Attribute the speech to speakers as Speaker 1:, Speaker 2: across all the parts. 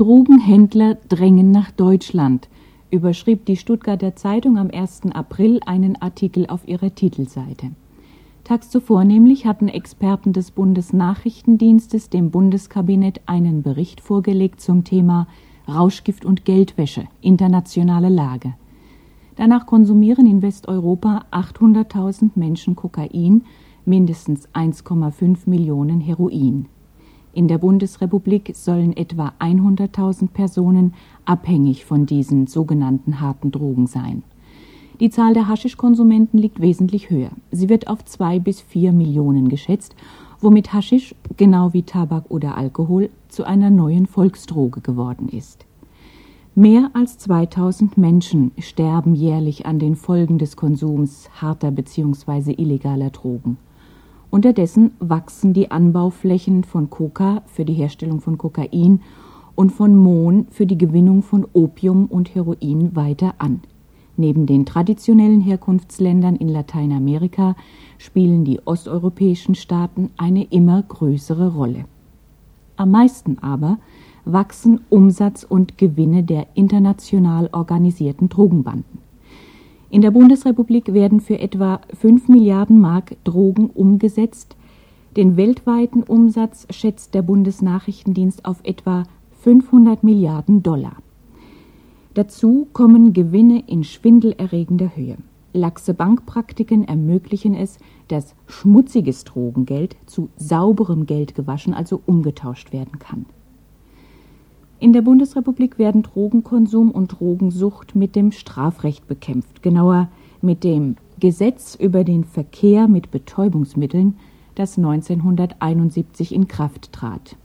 Speaker 1: Drogenhändler drängen nach Deutschland, überschrieb die Stuttgarter Zeitung am 1. April einen Artikel auf ihrer Titelseite. Tags zuvor nämlich hatten Experten des Bundesnachrichtendienstes dem Bundeskabinett einen Bericht vorgelegt zum Thema Rauschgift und Geldwäsche, internationale Lage. Danach konsumieren in Westeuropa 800.000 Menschen Kokain, mindestens 1,5 Millionen Heroin. In der Bundesrepublik sollen etwa 100.000 Personen abhängig von diesen sogenannten harten Drogen sein. Die Zahl der Haschischkonsumenten liegt wesentlich höher. Sie wird auf zwei bis vier Millionen geschätzt, womit Haschisch, genau wie Tabak oder Alkohol, zu einer neuen Volksdroge geworden ist. Mehr als 2000 Menschen sterben jährlich an den Folgen des Konsums harter bzw. illegaler Drogen. Unterdessen wachsen die Anbauflächen von Coca für die Herstellung von Kokain und von Mohn für die Gewinnung von Opium und Heroin weiter an. Neben den traditionellen Herkunftsländern in Lateinamerika spielen die osteuropäischen Staaten eine immer größere Rolle. Am meisten aber wachsen Umsatz und Gewinne der international organisierten Drogenbanden. In der Bundesrepublik werden für etwa 5 Milliarden Mark Drogen umgesetzt. Den weltweiten Umsatz schätzt der Bundesnachrichtendienst auf etwa 500 Milliarden Dollar. Dazu kommen Gewinne in schwindelerregender Höhe. Laxe Bankpraktiken ermöglichen es, dass schmutziges Drogengeld zu sauberem Geld gewaschen, also umgetauscht werden kann. In der Bundesrepublik werden Drogenkonsum und Drogensucht mit dem Strafrecht bekämpft, genauer mit dem Gesetz über den Verkehr mit Betäubungsmitteln, das 1971 in Kraft trat.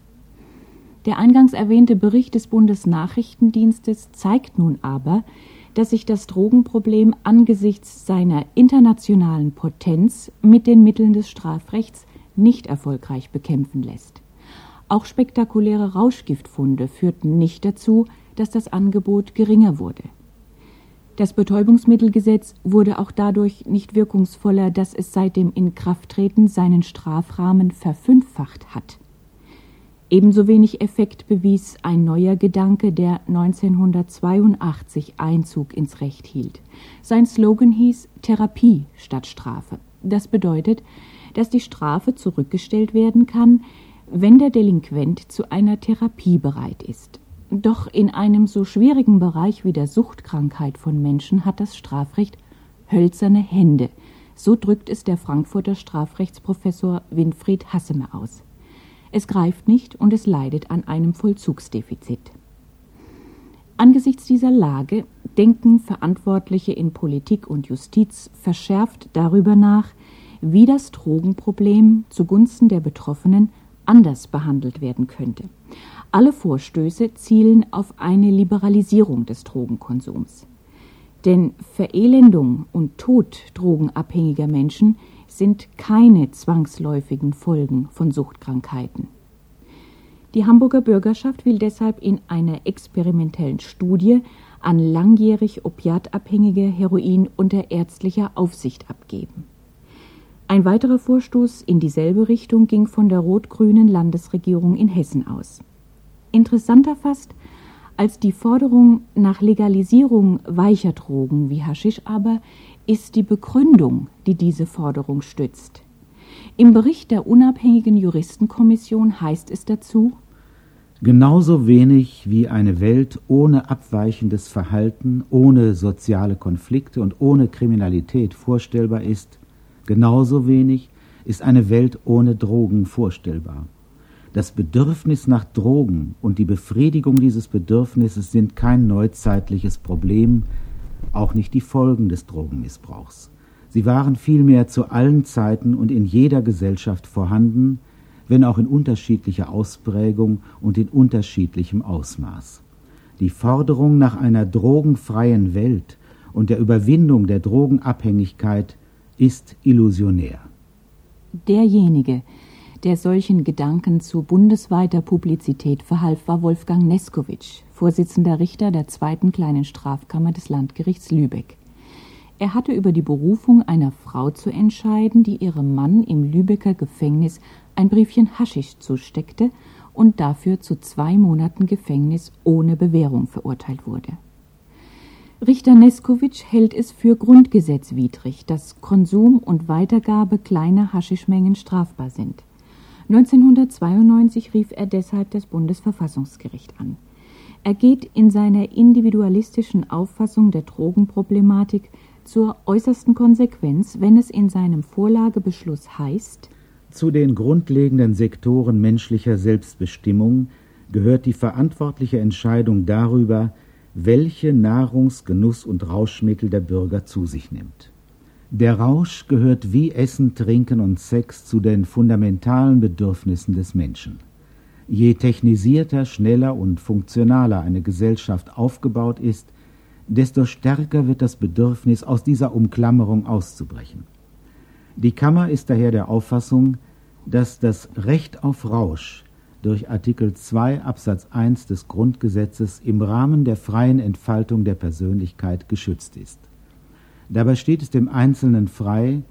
Speaker 1: Der eingangs erwähnte Bericht des Bundesnachrichtendienstes zeigt nun aber, dass sich das Drogenproblem angesichts seiner internationalen Potenz mit den Mitteln des Strafrechts nicht erfolgreich bekämpfen lässt. Auch spektakuläre Rauschgiftfunde führten nicht dazu, dass das Angebot geringer wurde. Das Betäubungsmittelgesetz wurde auch dadurch nicht wirkungsvoller, dass es seit dem Inkrafttreten seinen Strafrahmen verfünffacht hat. Ebenso wenig Effekt bewies ein neuer Gedanke, der 1982 Einzug ins Recht hielt. Sein Slogan hieß Therapie statt Strafe. Das bedeutet, dass die Strafe zurückgestellt werden kann, wenn der Delinquent zu einer Therapie bereit ist. Doch in einem so schwierigen Bereich wie der Suchtkrankheit von Menschen hat das Strafrecht hölzerne Hände. So drückt es der Frankfurter Strafrechtsprofessor Winfried Hassemer aus. Es greift nicht und es leidet an einem Vollzugsdefizit. Angesichts dieser Lage denken Verantwortliche in Politik und Justiz verschärft darüber nach, wie das Drogenproblem zugunsten der Betroffenen anders behandelt werden könnte. Alle Vorstöße zielen auf eine Liberalisierung des Drogenkonsums. Denn Verelendung und Tod drogenabhängiger Menschen sind keine zwangsläufigen Folgen von Suchtkrankheiten. Die Hamburger Bürgerschaft will deshalb in einer experimentellen Studie an langjährig opiatabhängige Heroin unter ärztlicher Aufsicht abgeben. Ein weiterer Vorstoß in dieselbe Richtung ging von der rot-grünen Landesregierung in Hessen aus. Interessanter fast als die Forderung nach Legalisierung weicher Drogen wie Haschisch aber ist die Begründung, die diese Forderung stützt. Im Bericht der unabhängigen Juristenkommission heißt es dazu
Speaker 2: Genauso wenig wie eine Welt ohne abweichendes Verhalten, ohne soziale Konflikte und ohne Kriminalität vorstellbar ist, Genauso wenig ist eine Welt ohne Drogen vorstellbar. Das Bedürfnis nach Drogen und die Befriedigung dieses Bedürfnisses sind kein neuzeitliches Problem, auch nicht die Folgen des Drogenmissbrauchs. Sie waren vielmehr zu allen Zeiten und in jeder Gesellschaft vorhanden, wenn auch in unterschiedlicher Ausprägung und in unterschiedlichem Ausmaß. Die Forderung nach einer drogenfreien Welt und der Überwindung der Drogenabhängigkeit ist illusionär.
Speaker 1: Derjenige, der solchen Gedanken zu bundesweiter Publizität verhalf, war Wolfgang Neskowitsch, Vorsitzender Richter der zweiten kleinen Strafkammer des Landgerichts Lübeck. Er hatte über die Berufung einer Frau zu entscheiden, die ihrem Mann im Lübecker Gefängnis ein Briefchen Haschisch zusteckte und dafür zu zwei Monaten Gefängnis ohne Bewährung verurteilt wurde. Richter Neskowitsch hält es für grundgesetzwidrig, dass Konsum und Weitergabe kleiner Haschischmengen strafbar sind. 1992 rief er deshalb das Bundesverfassungsgericht an. Er geht in seiner individualistischen Auffassung der Drogenproblematik zur äußersten Konsequenz, wenn es in seinem Vorlagebeschluss heißt,
Speaker 2: zu den grundlegenden Sektoren menschlicher Selbstbestimmung gehört die verantwortliche Entscheidung darüber, welche Nahrungs-, Genuss- und Rauschmittel der Bürger zu sich nimmt. Der Rausch gehört wie Essen, Trinken und Sex zu den fundamentalen Bedürfnissen des Menschen. Je technisierter, schneller und funktionaler eine Gesellschaft aufgebaut ist, desto stärker wird das Bedürfnis, aus dieser Umklammerung auszubrechen. Die Kammer ist daher der Auffassung, dass das Recht auf Rausch durch Artikel 2 Absatz 1 des Grundgesetzes im Rahmen der freien Entfaltung der Persönlichkeit geschützt ist. Dabei steht es dem Einzelnen frei,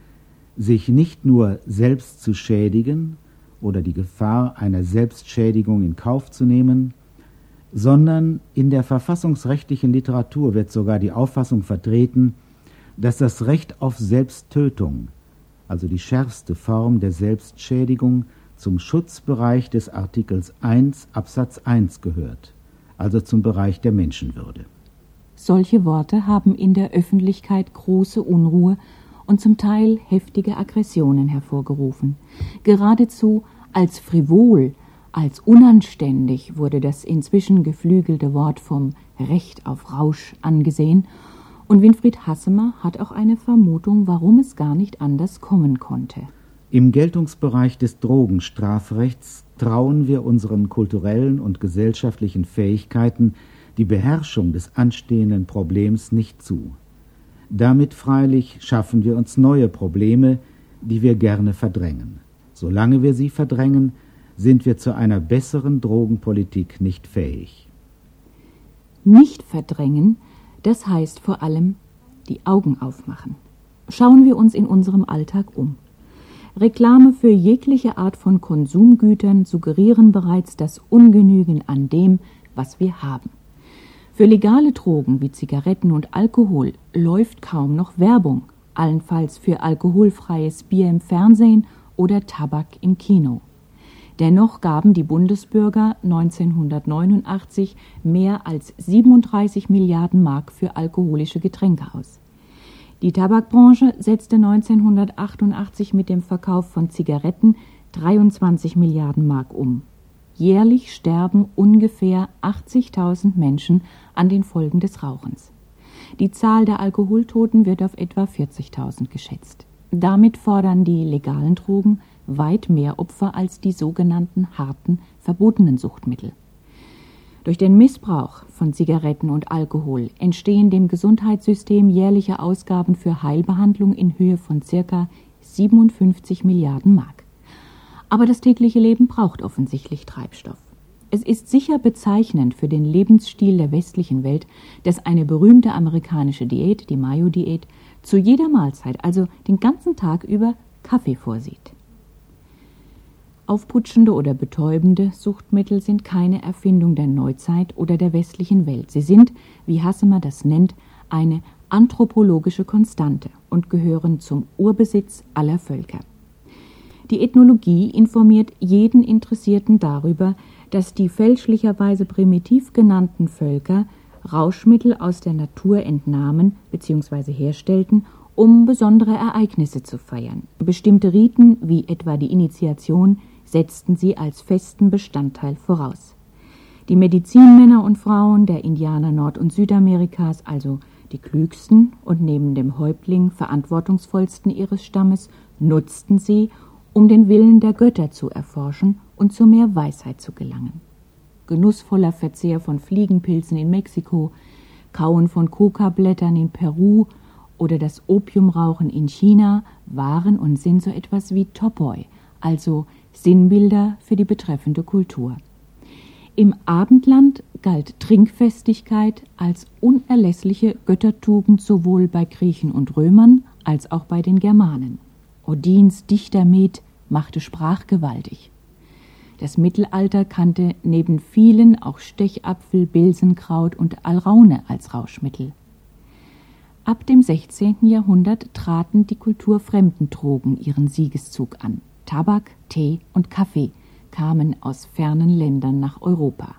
Speaker 2: sich nicht nur selbst zu schädigen oder die Gefahr einer Selbstschädigung in Kauf zu nehmen, sondern in der verfassungsrechtlichen Literatur wird sogar die Auffassung vertreten, dass das Recht auf Selbsttötung, also die schärfste Form der Selbstschädigung, zum Schutzbereich des Artikels 1 Absatz 1 gehört, also zum Bereich der Menschenwürde.
Speaker 1: Solche Worte haben in der Öffentlichkeit große Unruhe und zum Teil heftige Aggressionen hervorgerufen. Geradezu als frivol, als unanständig wurde das inzwischen geflügelte Wort vom Recht auf Rausch angesehen, und Winfried Hassemer hat auch eine Vermutung, warum es gar nicht anders kommen konnte.
Speaker 2: Im Geltungsbereich des Drogenstrafrechts trauen wir unseren kulturellen und gesellschaftlichen Fähigkeiten die Beherrschung des anstehenden Problems nicht zu. Damit freilich schaffen wir uns neue Probleme, die wir gerne verdrängen. Solange wir sie verdrängen, sind wir zu einer besseren Drogenpolitik nicht fähig.
Speaker 1: Nicht verdrängen, das heißt vor allem die Augen aufmachen. Schauen wir uns in unserem Alltag um. Reklame für jegliche Art von Konsumgütern suggerieren bereits das Ungenügen an dem, was wir haben. Für legale Drogen wie Zigaretten und Alkohol läuft kaum noch Werbung, allenfalls für alkoholfreies Bier im Fernsehen oder Tabak im Kino. Dennoch gaben die Bundesbürger 1989 mehr als 37 Milliarden Mark für alkoholische Getränke aus. Die Tabakbranche setzte 1988 mit dem Verkauf von Zigaretten 23 Milliarden Mark um. Jährlich sterben ungefähr 80.000 Menschen an den Folgen des Rauchens. Die Zahl der Alkoholtoten wird auf etwa 40.000 geschätzt. Damit fordern die legalen Drogen weit mehr Opfer als die sogenannten harten, verbotenen Suchtmittel. Durch den Missbrauch von Zigaretten und Alkohol entstehen dem Gesundheitssystem jährliche Ausgaben für Heilbehandlung in Höhe von circa 57 Milliarden Mark. Aber das tägliche Leben braucht offensichtlich Treibstoff. Es ist sicher bezeichnend für den Lebensstil der westlichen Welt, dass eine berühmte amerikanische Diät, die Mayo-Diät, zu jeder Mahlzeit, also den ganzen Tag über, Kaffee vorsieht. Aufputschende oder betäubende Suchtmittel sind keine Erfindung der Neuzeit oder der westlichen Welt. Sie sind, wie Hassemer das nennt, eine anthropologische Konstante und gehören zum Urbesitz aller Völker. Die Ethnologie informiert jeden Interessierten darüber, dass die fälschlicherweise primitiv genannten Völker Rauschmittel aus der Natur entnahmen bzw. herstellten, um besondere Ereignisse zu feiern. Bestimmte Riten, wie etwa die Initiation, setzten sie als festen Bestandteil voraus. Die Medizinmänner und Frauen der Indianer Nord- und Südamerikas, also die klügsten und neben dem Häuptling verantwortungsvollsten ihres Stammes, nutzten sie, um den Willen der Götter zu erforschen und zu mehr Weisheit zu gelangen. Genussvoller Verzehr von Fliegenpilzen in Mexiko, Kauen von Coca-Blättern in Peru oder das Opiumrauchen in China waren und sind so etwas wie Topoi, also Sinnbilder für die betreffende Kultur. Im Abendland galt Trinkfestigkeit als unerlässliche Göttertugend sowohl bei Griechen und Römern als auch bei den Germanen. Odins Dichtermet machte sprachgewaltig. Das Mittelalter kannte neben vielen auch Stechapfel, Bilsenkraut und Alraune als Rauschmittel. Ab dem 16. Jahrhundert traten die kulturfremden Drogen ihren Siegeszug an. Tabak, Tee und Kaffee kamen aus fernen Ländern nach Europa.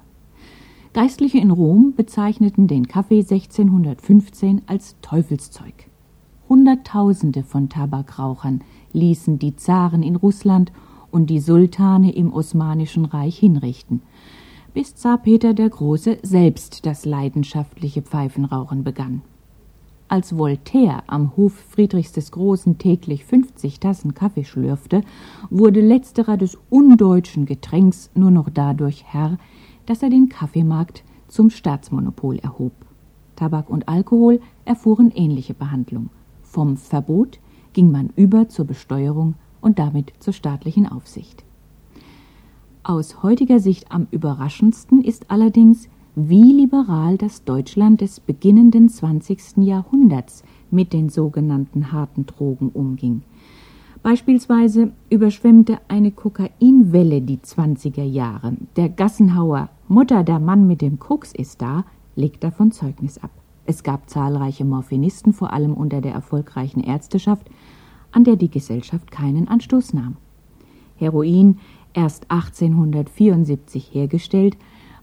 Speaker 1: Geistliche in Rom bezeichneten den Kaffee 1615 als Teufelszeug. Hunderttausende von Tabakrauchern ließen die Zaren in Russland und die Sultane im Osmanischen Reich hinrichten, bis Zar Peter der Große selbst das leidenschaftliche Pfeifenrauchen begann. Als Voltaire am Hof Friedrichs des Großen täglich 50 Tassen Kaffee schlürfte, wurde letzterer des undeutschen Getränks nur noch dadurch Herr, dass er den Kaffeemarkt zum Staatsmonopol erhob. Tabak und Alkohol erfuhren ähnliche Behandlung. Vom Verbot ging man über zur Besteuerung und damit zur staatlichen Aufsicht. Aus heutiger Sicht am überraschendsten ist allerdings, wie liberal das Deutschland des beginnenden 20. Jahrhunderts mit den sogenannten harten Drogen umging. Beispielsweise überschwemmte eine Kokainwelle die 20er Jahre. Der Gassenhauer Mutter, der Mann mit dem Koks ist da, legt davon Zeugnis ab. Es gab zahlreiche Morphinisten, vor allem unter der erfolgreichen Ärzteschaft, an der die Gesellschaft keinen Anstoß nahm. Heroin, erst 1874 hergestellt,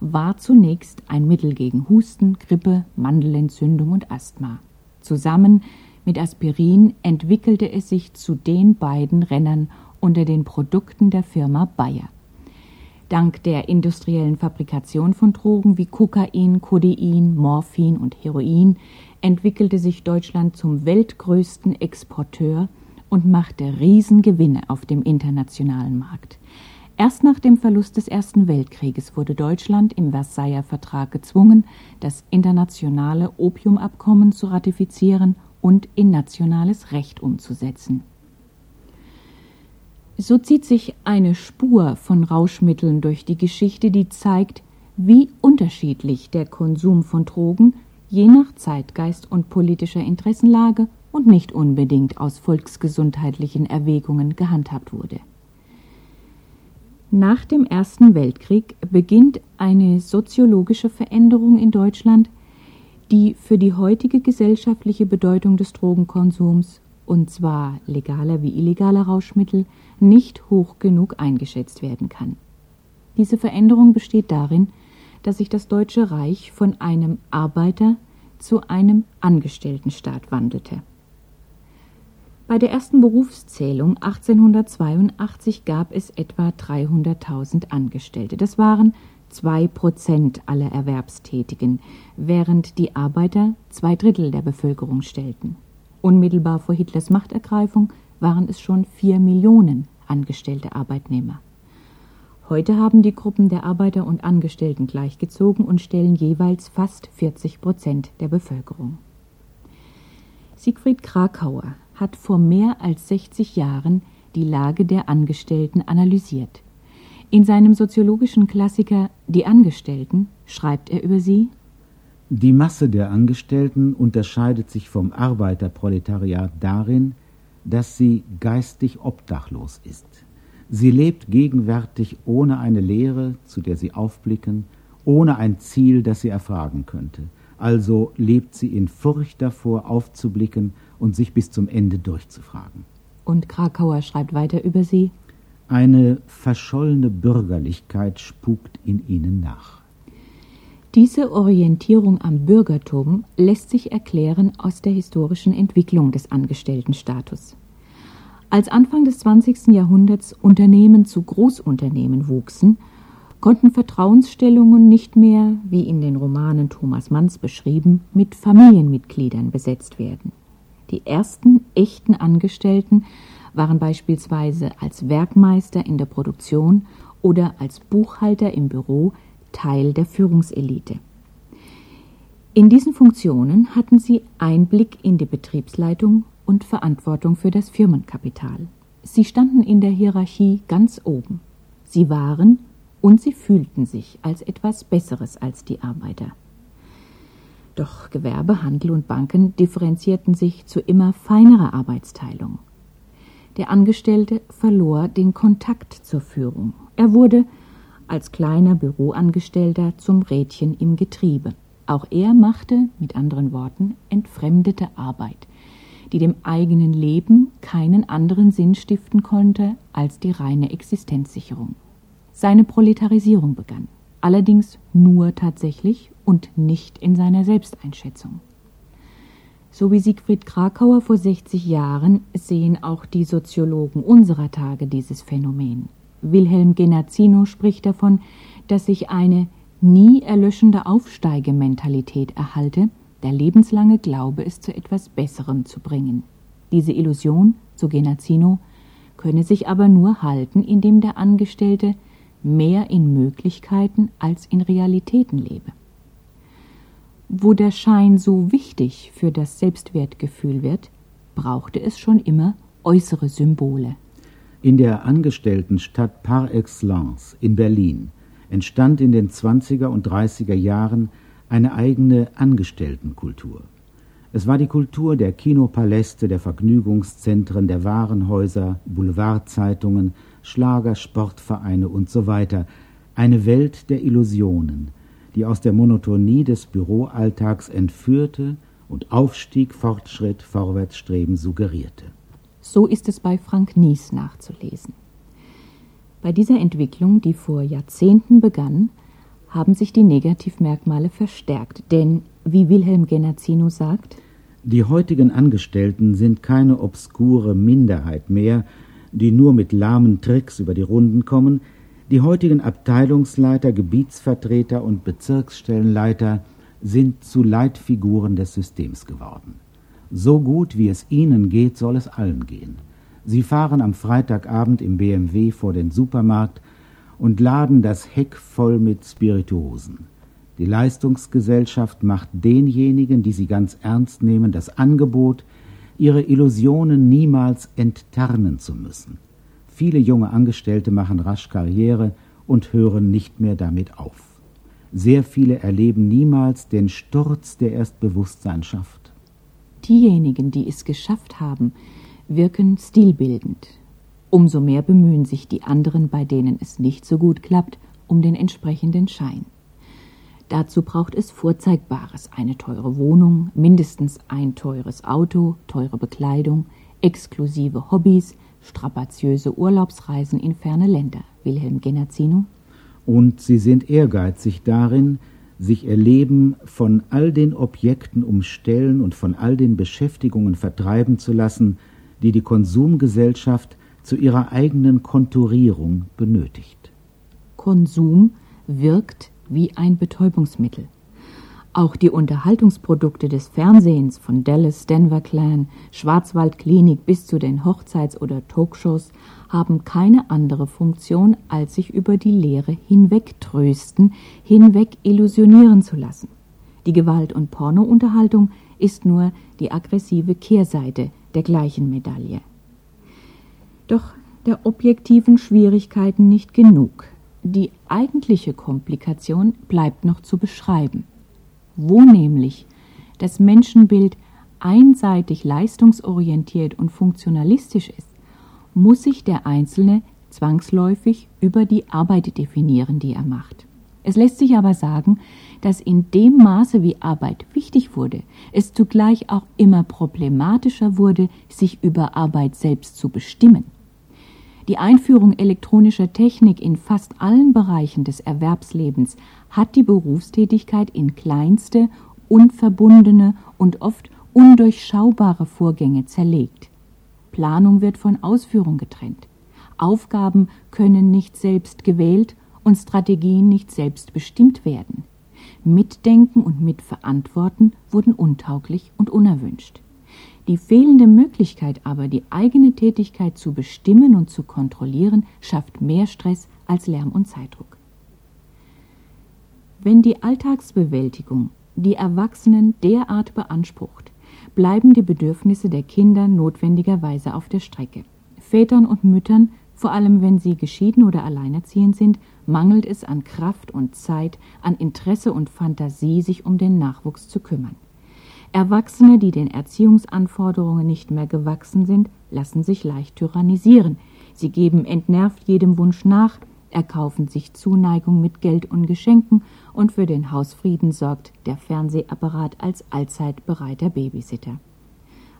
Speaker 1: war zunächst ein Mittel gegen Husten, Grippe, Mandelentzündung und Asthma. Zusammen mit Aspirin entwickelte es sich zu den beiden Rennern unter den Produkten der Firma Bayer. Dank der industriellen Fabrikation von Drogen wie Kokain, Codein, Morphin und Heroin entwickelte sich Deutschland zum weltgrößten Exporteur und machte Riesengewinne auf dem internationalen Markt. Erst nach dem Verlust des Ersten Weltkrieges wurde Deutschland im Versailler Vertrag gezwungen, das internationale Opiumabkommen zu ratifizieren und in nationales Recht umzusetzen. So zieht sich eine Spur von Rauschmitteln durch die Geschichte, die zeigt, wie unterschiedlich der Konsum von Drogen je nach Zeitgeist und politischer Interessenlage und nicht unbedingt aus volksgesundheitlichen Erwägungen gehandhabt wurde. Nach dem Ersten Weltkrieg beginnt eine soziologische Veränderung in Deutschland, die für die heutige gesellschaftliche Bedeutung des Drogenkonsums, und zwar legaler wie illegaler Rauschmittel, nicht hoch genug eingeschätzt werden kann. Diese Veränderung besteht darin, dass sich das Deutsche Reich von einem Arbeiter zu einem Angestelltenstaat wandelte. Bei der ersten Berufszählung 1882 gab es etwa 300.000 Angestellte. Das waren zwei Prozent aller Erwerbstätigen, während die Arbeiter zwei Drittel der Bevölkerung stellten. Unmittelbar vor Hitlers Machtergreifung waren es schon vier Millionen angestellte Arbeitnehmer. Heute haben die Gruppen der Arbeiter und Angestellten gleichgezogen und stellen jeweils fast 40 Prozent der Bevölkerung. Siegfried Krakauer hat vor mehr als 60 Jahren die Lage der Angestellten analysiert. In seinem soziologischen Klassiker Die Angestellten schreibt er über sie
Speaker 2: Die Masse der Angestellten unterscheidet sich vom Arbeiterproletariat darin, dass sie geistig obdachlos ist. Sie lebt gegenwärtig ohne eine Lehre, zu der sie aufblicken, ohne ein Ziel, das sie erfragen könnte. Also lebt sie in Furcht davor, aufzublicken und sich bis zum Ende durchzufragen.
Speaker 1: Und Krakauer schreibt weiter über sie.
Speaker 2: Eine verschollene Bürgerlichkeit spukt in ihnen nach.
Speaker 1: Diese Orientierung am Bürgertum lässt sich erklären aus der historischen Entwicklung des Angestelltenstatus. Als Anfang des 20. Jahrhunderts Unternehmen zu Großunternehmen wuchsen, konnten Vertrauensstellungen nicht mehr, wie in den Romanen Thomas Manns beschrieben, mit Familienmitgliedern besetzt werden. Die ersten echten Angestellten waren beispielsweise als Werkmeister in der Produktion oder als Buchhalter im Büro Teil der Führungselite. In diesen Funktionen hatten sie Einblick in die Betriebsleitung und Verantwortung für das Firmenkapital. Sie standen in der Hierarchie ganz oben. Sie waren und sie fühlten sich als etwas Besseres als die Arbeiter. Doch Gewerbe, Handel und Banken differenzierten sich zu immer feinerer Arbeitsteilung. Der Angestellte verlor den Kontakt zur Führung. Er wurde als kleiner Büroangestellter zum Rädchen im Getriebe. Auch er machte, mit anderen Worten, entfremdete Arbeit, die dem eigenen Leben keinen anderen Sinn stiften konnte als die reine Existenzsicherung. Seine Proletarisierung begann, allerdings nur tatsächlich und nicht in seiner Selbsteinschätzung. So wie Siegfried Krakauer vor 60 Jahren sehen auch die Soziologen unserer Tage dieses Phänomen. Wilhelm Genazzino spricht davon, dass sich eine nie erlöschende Aufsteigementalität erhalte, der lebenslange Glaube, es zu etwas Besserem zu bringen. Diese Illusion, so Genazzino, könne sich aber nur halten, indem der Angestellte mehr in Möglichkeiten als in Realitäten lebe. Wo der Schein so wichtig für das Selbstwertgefühl wird, brauchte es schon immer äußere Symbole.
Speaker 2: In der Angestelltenstadt par excellence in Berlin entstand in den 20er und 30er Jahren eine eigene Angestelltenkultur. Es war die Kultur der Kinopaläste, der Vergnügungszentren, der Warenhäuser, Boulevardzeitungen, Schlager, Sportvereine und so weiter, eine Welt der Illusionen, die aus der Monotonie des Büroalltags entführte und Aufstieg, Fortschritt, Vorwärtsstreben suggerierte.
Speaker 1: So ist es bei Frank Nies nachzulesen. Bei dieser Entwicklung, die vor Jahrzehnten begann, haben sich die Negativmerkmale verstärkt, denn, wie Wilhelm Genazzino sagt,
Speaker 2: die heutigen Angestellten sind keine obskure Minderheit mehr, die nur mit lahmen Tricks über die Runden kommen, die heutigen Abteilungsleiter, Gebietsvertreter und Bezirksstellenleiter sind zu Leitfiguren des Systems geworden. So gut wie es ihnen geht, soll es allen gehen. Sie fahren am Freitagabend im BMW vor den Supermarkt und laden das Heck voll mit Spirituosen. Die Leistungsgesellschaft macht denjenigen, die sie ganz ernst nehmen, das Angebot, ihre Illusionen niemals enttarnen zu müssen. Viele junge Angestellte machen rasch Karriere und hören nicht mehr damit auf. Sehr viele erleben niemals den Sturz, der erst Bewusstsein schafft.
Speaker 1: Diejenigen, die es geschafft haben, wirken stilbildend. Umso mehr bemühen sich die anderen, bei denen es nicht so gut klappt, um den entsprechenden Schein. Dazu braucht es Vorzeigbares, eine teure Wohnung, mindestens ein teures Auto, teure Bekleidung, exklusive Hobbys, strapaziöse Urlaubsreisen in ferne Länder. Wilhelm Genazzino.
Speaker 2: Und sie sind ehrgeizig darin, sich ihr Leben von all den Objekten umstellen und von all den Beschäftigungen vertreiben zu lassen, die die Konsumgesellschaft zu ihrer eigenen Konturierung benötigt.
Speaker 1: Konsum wirkt wie ein Betäubungsmittel. Auch die Unterhaltungsprodukte des Fernsehens von Dallas Denver Clan, Schwarzwaldklinik bis zu den Hochzeits- oder Talkshows haben keine andere Funktion, als sich über die Lehre hinwegtrösten, hinweg illusionieren zu lassen. Die Gewalt- und Pornounterhaltung ist nur die aggressive Kehrseite der gleichen Medaille. Doch der objektiven Schwierigkeiten nicht genug. Die eigentliche Komplikation bleibt noch zu beschreiben wo nämlich das Menschenbild einseitig leistungsorientiert und funktionalistisch ist, muss sich der Einzelne zwangsläufig über die Arbeit definieren, die er macht. Es lässt sich aber sagen, dass in dem Maße, wie Arbeit wichtig wurde, es zugleich auch immer problematischer wurde, sich über Arbeit selbst zu bestimmen. Die Einführung elektronischer Technik in fast allen Bereichen des Erwerbslebens hat die Berufstätigkeit in kleinste, unverbundene und oft undurchschaubare Vorgänge zerlegt. Planung wird von Ausführung getrennt. Aufgaben können nicht selbst gewählt und Strategien nicht selbst bestimmt werden. Mitdenken und Mitverantworten wurden untauglich und unerwünscht. Die fehlende Möglichkeit aber, die eigene Tätigkeit zu bestimmen und zu kontrollieren, schafft mehr Stress als Lärm und Zeitdruck. Wenn die Alltagsbewältigung die Erwachsenen derart beansprucht, bleiben die Bedürfnisse der Kinder notwendigerweise auf der Strecke. Vätern und Müttern, vor allem wenn sie geschieden oder alleinerziehend sind, mangelt es an Kraft und Zeit, an Interesse und Fantasie, sich um den Nachwuchs zu kümmern. Erwachsene, die den Erziehungsanforderungen nicht mehr gewachsen sind, lassen sich leicht tyrannisieren. Sie geben entnervt jedem Wunsch nach, erkaufen sich Zuneigung mit Geld und Geschenken und für den Hausfrieden sorgt der Fernsehapparat als allzeit bereiter Babysitter.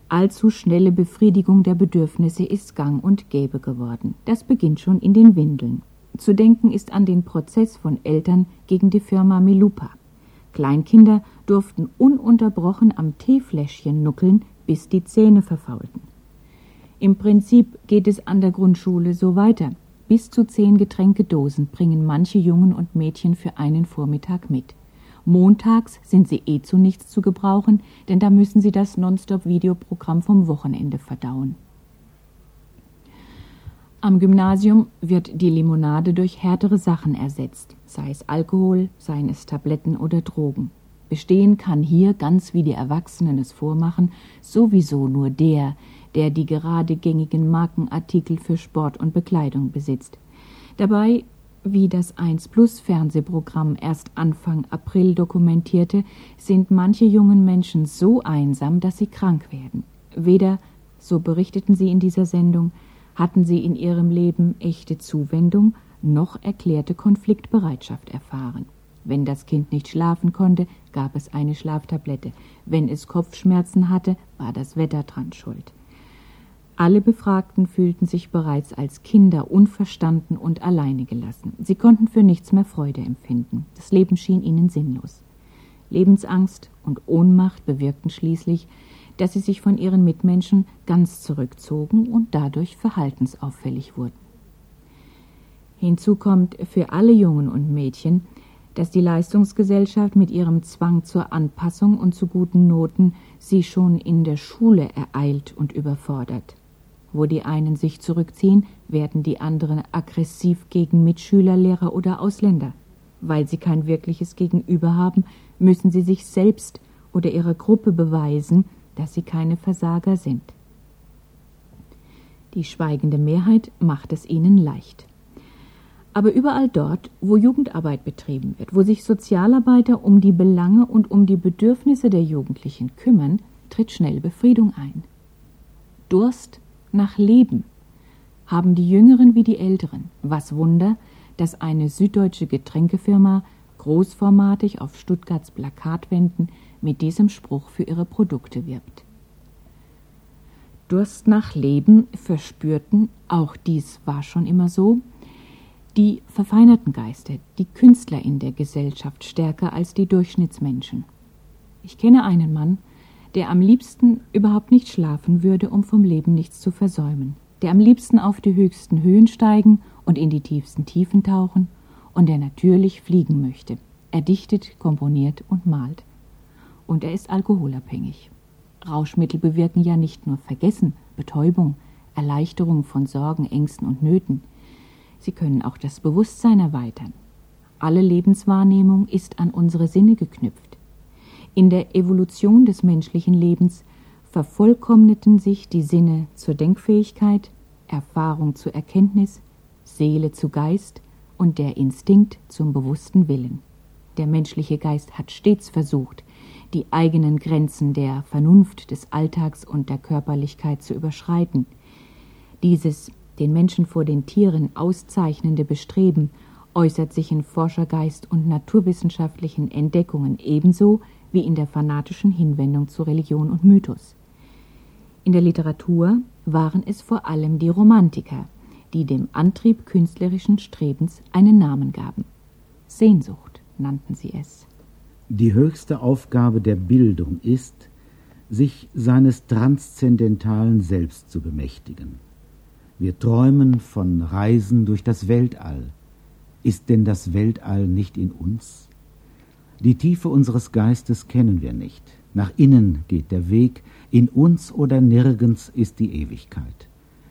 Speaker 1: Allzu schnelle Befriedigung der Bedürfnisse ist gang und gäbe geworden. Das beginnt schon in den Windeln. Zu denken ist an den Prozess von Eltern gegen die Firma Milupa. Kleinkinder durften ununterbrochen am Teefläschchen nuckeln, bis die Zähne verfaulten. Im Prinzip geht es an der Grundschule so weiter. Bis zu zehn Getränkedosen bringen manche Jungen und Mädchen für einen Vormittag mit. Montags sind sie eh zu nichts zu gebrauchen, denn da müssen sie das Nonstop-Videoprogramm vom Wochenende verdauen. Am Gymnasium wird die Limonade durch härtere Sachen ersetzt, sei es Alkohol, seien es Tabletten oder Drogen. Bestehen kann hier, ganz wie die Erwachsenen es vormachen, sowieso nur der, der die gerade gängigen Markenartikel für Sport und Bekleidung besitzt. Dabei, wie das 1 Plus Fernsehprogramm erst Anfang April dokumentierte, sind manche jungen Menschen so einsam, dass sie krank werden. Weder, so berichteten sie in dieser Sendung, hatten sie in ihrem Leben echte Zuwendung noch erklärte Konfliktbereitschaft erfahren. Wenn das Kind nicht schlafen konnte, gab es eine Schlaftablette. Wenn es Kopfschmerzen hatte, war das Wetter dran schuld. Alle Befragten fühlten sich bereits als Kinder unverstanden und alleine gelassen. Sie konnten für nichts mehr Freude empfinden. Das Leben schien ihnen sinnlos. Lebensangst und Ohnmacht bewirkten schließlich, dass sie sich von ihren Mitmenschen ganz zurückzogen und dadurch verhaltensauffällig wurden. Hinzu kommt für alle Jungen und Mädchen, dass die Leistungsgesellschaft mit ihrem Zwang zur Anpassung und zu guten Noten sie schon in der Schule ereilt und überfordert. Wo die einen sich zurückziehen, werden die anderen aggressiv gegen Mitschüler, Lehrer oder Ausländer. Weil sie kein wirkliches Gegenüber haben, müssen sie sich selbst oder ihrer Gruppe beweisen, dass sie keine Versager sind. Die schweigende Mehrheit macht es ihnen leicht. Aber überall dort, wo Jugendarbeit betrieben wird, wo sich Sozialarbeiter um die Belange und um die Bedürfnisse der Jugendlichen kümmern, tritt schnell Befriedung ein. Durst nach Leben haben die Jüngeren wie die Älteren. Was Wunder, dass eine süddeutsche Getränkefirma großformatig auf Stuttgarts Plakatwänden mit diesem Spruch für ihre Produkte wirbt. Durst nach Leben verspürten, auch dies war schon immer so, die verfeinerten Geister, die Künstler in der Gesellschaft stärker als die Durchschnittsmenschen. Ich kenne einen Mann, der am liebsten überhaupt nicht schlafen würde, um vom Leben nichts zu versäumen, der am liebsten auf die höchsten Höhen steigen und in die tiefsten Tiefen tauchen und der natürlich fliegen möchte. Er dichtet, komponiert und malt. Und er ist alkoholabhängig. Rauschmittel bewirken ja nicht nur Vergessen, Betäubung, Erleichterung von Sorgen, Ängsten und Nöten. Sie können auch das Bewusstsein erweitern. Alle Lebenswahrnehmung ist an unsere Sinne geknüpft. In der Evolution des menschlichen Lebens vervollkommneten sich die Sinne zur Denkfähigkeit, Erfahrung zur Erkenntnis, Seele zu Geist und der Instinkt zum bewussten Willen. Der menschliche Geist hat stets versucht, die eigenen Grenzen der Vernunft, des Alltags und der Körperlichkeit zu überschreiten. Dieses den Menschen vor den Tieren auszeichnende Bestreben äußert sich in Forschergeist und naturwissenschaftlichen Entdeckungen ebenso wie in der fanatischen Hinwendung zu Religion und Mythos. In der Literatur waren es vor allem die Romantiker, die dem Antrieb künstlerischen Strebens einen Namen gaben. Sehnsucht nannten sie es.
Speaker 2: Die höchste Aufgabe der Bildung ist, sich seines transzendentalen Selbst zu bemächtigen. Wir träumen von Reisen durch das Weltall. Ist denn das Weltall nicht in uns? Die Tiefe unseres Geistes kennen wir nicht. Nach innen geht der Weg, in uns oder nirgends ist die Ewigkeit.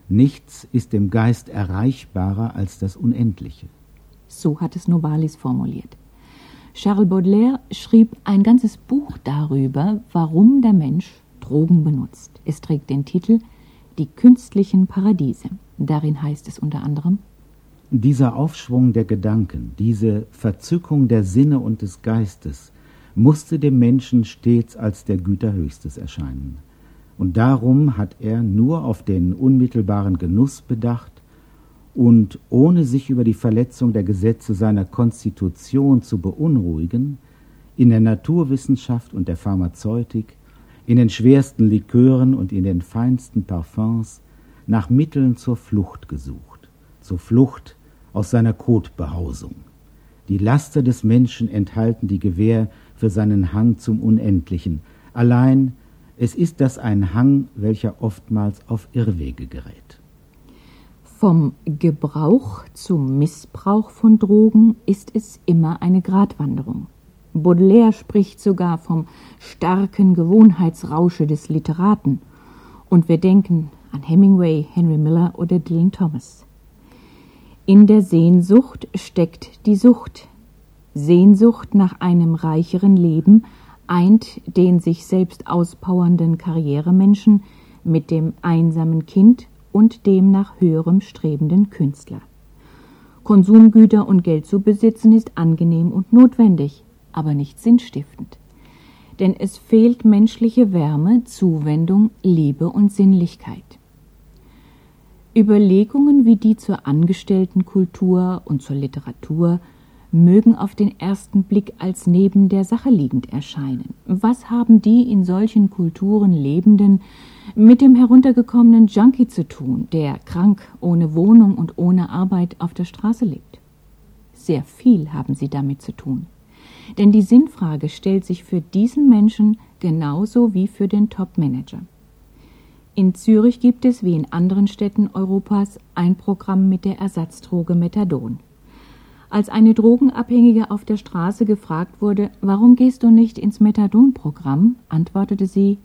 Speaker 2: Nichts ist dem Geist erreichbarer als das Unendliche.
Speaker 1: So hat es Novalis formuliert. Charles Baudelaire schrieb ein ganzes Buch darüber, warum der Mensch Drogen benutzt. Es trägt den Titel Die künstlichen Paradiese. Darin heißt es unter anderem
Speaker 2: dieser Aufschwung der Gedanken, diese Verzückung der Sinne und des Geistes musste dem Menschen stets als der Güter Höchstes erscheinen. Und darum hat er nur auf den unmittelbaren Genuss bedacht und ohne sich über die Verletzung der Gesetze seiner Konstitution zu beunruhigen, in der Naturwissenschaft und der Pharmazeutik, in den schwersten Likören und in den feinsten Parfums nach Mitteln zur Flucht gesucht, zur Flucht aus seiner Kotbehausung. Die Laster des Menschen enthalten die Gewähr für seinen Hang zum Unendlichen. Allein es ist das ein Hang, welcher oftmals auf Irrwege gerät.
Speaker 1: Vom Gebrauch zum Missbrauch von Drogen ist es immer eine Gratwanderung. Baudelaire spricht sogar vom starken Gewohnheitsrausche des Literaten. Und wir denken an Hemingway, Henry Miller oder Dylan Thomas. In der Sehnsucht steckt die Sucht. Sehnsucht nach einem reicheren Leben eint den sich selbst auspowernden Karrieremenschen mit dem einsamen Kind und dem nach höherem strebenden Künstler. Konsumgüter und Geld zu besitzen ist angenehm und notwendig, aber nicht sinnstiftend. Denn es fehlt menschliche Wärme, Zuwendung, Liebe und Sinnlichkeit. Überlegungen wie die zur Angestelltenkultur und zur Literatur mögen auf den ersten Blick als neben der Sache liegend erscheinen. Was haben die in solchen Kulturen Lebenden mit dem heruntergekommenen Junkie zu tun, der krank, ohne Wohnung und ohne Arbeit auf der Straße lebt? Sehr viel haben sie damit zu tun. Denn die Sinnfrage stellt sich für diesen Menschen genauso wie für den Top-Manager. In Zürich gibt es wie in anderen Städten Europas ein Programm mit der Ersatzdroge Methadon. Als eine Drogenabhängige auf der Straße gefragt wurde, warum gehst du nicht ins Methadon-Programm, antwortete sie,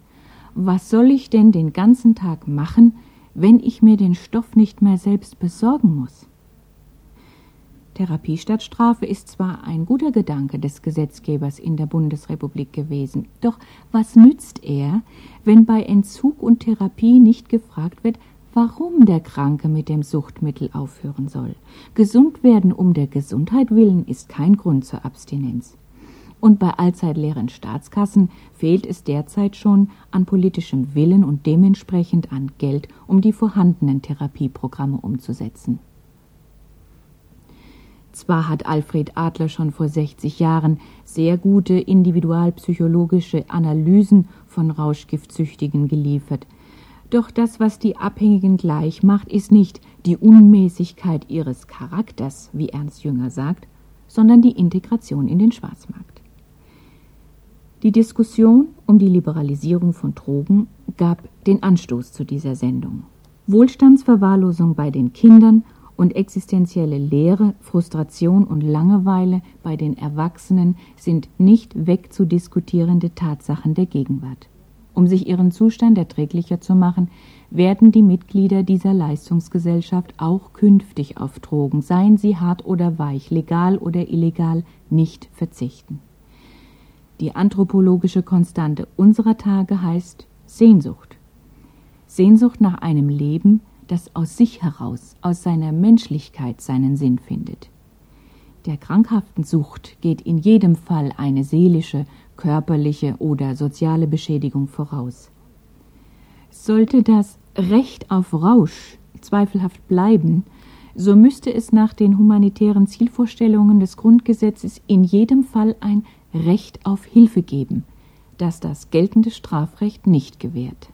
Speaker 1: was soll ich denn den ganzen Tag machen, wenn ich mir den Stoff nicht mehr selbst besorgen muss? Therapie statt Strafe ist zwar ein guter Gedanke des Gesetzgebers in der Bundesrepublik gewesen, doch was nützt er, wenn bei Entzug und Therapie nicht gefragt wird, warum der Kranke mit dem Suchtmittel aufhören soll. Gesund werden um der Gesundheit willen ist kein Grund zur Abstinenz. Und bei allzeit leeren Staatskassen fehlt es derzeit schon an politischem Willen und dementsprechend an Geld, um die vorhandenen Therapieprogramme umzusetzen. Zwar hat Alfred Adler schon vor 60 Jahren sehr gute individualpsychologische Analysen von Rauschgiftsüchtigen geliefert, doch das, was die Abhängigen gleich macht, ist nicht die Unmäßigkeit ihres Charakters, wie Ernst Jünger sagt, sondern die Integration in den Schwarzmarkt. Die Diskussion um die Liberalisierung von Drogen gab den Anstoß zu dieser Sendung. Wohlstandsverwahrlosung bei den Kindern und existenzielle Leere, Frustration und Langeweile bei den Erwachsenen sind nicht wegzudiskutierende Tatsachen der Gegenwart. Um sich ihren Zustand erträglicher zu machen, werden die Mitglieder dieser Leistungsgesellschaft auch künftig auf Drogen, seien sie hart oder weich, legal oder illegal, nicht verzichten. Die anthropologische Konstante unserer Tage heißt Sehnsucht. Sehnsucht nach einem Leben, das aus sich heraus, aus seiner Menschlichkeit seinen Sinn findet. Der krankhaften Sucht geht in jedem Fall eine seelische, körperliche oder soziale Beschädigung voraus. Sollte das Recht auf Rausch zweifelhaft bleiben, so müsste es nach den humanitären Zielvorstellungen des Grundgesetzes in jedem Fall ein Recht auf Hilfe geben, das das geltende Strafrecht nicht gewährt.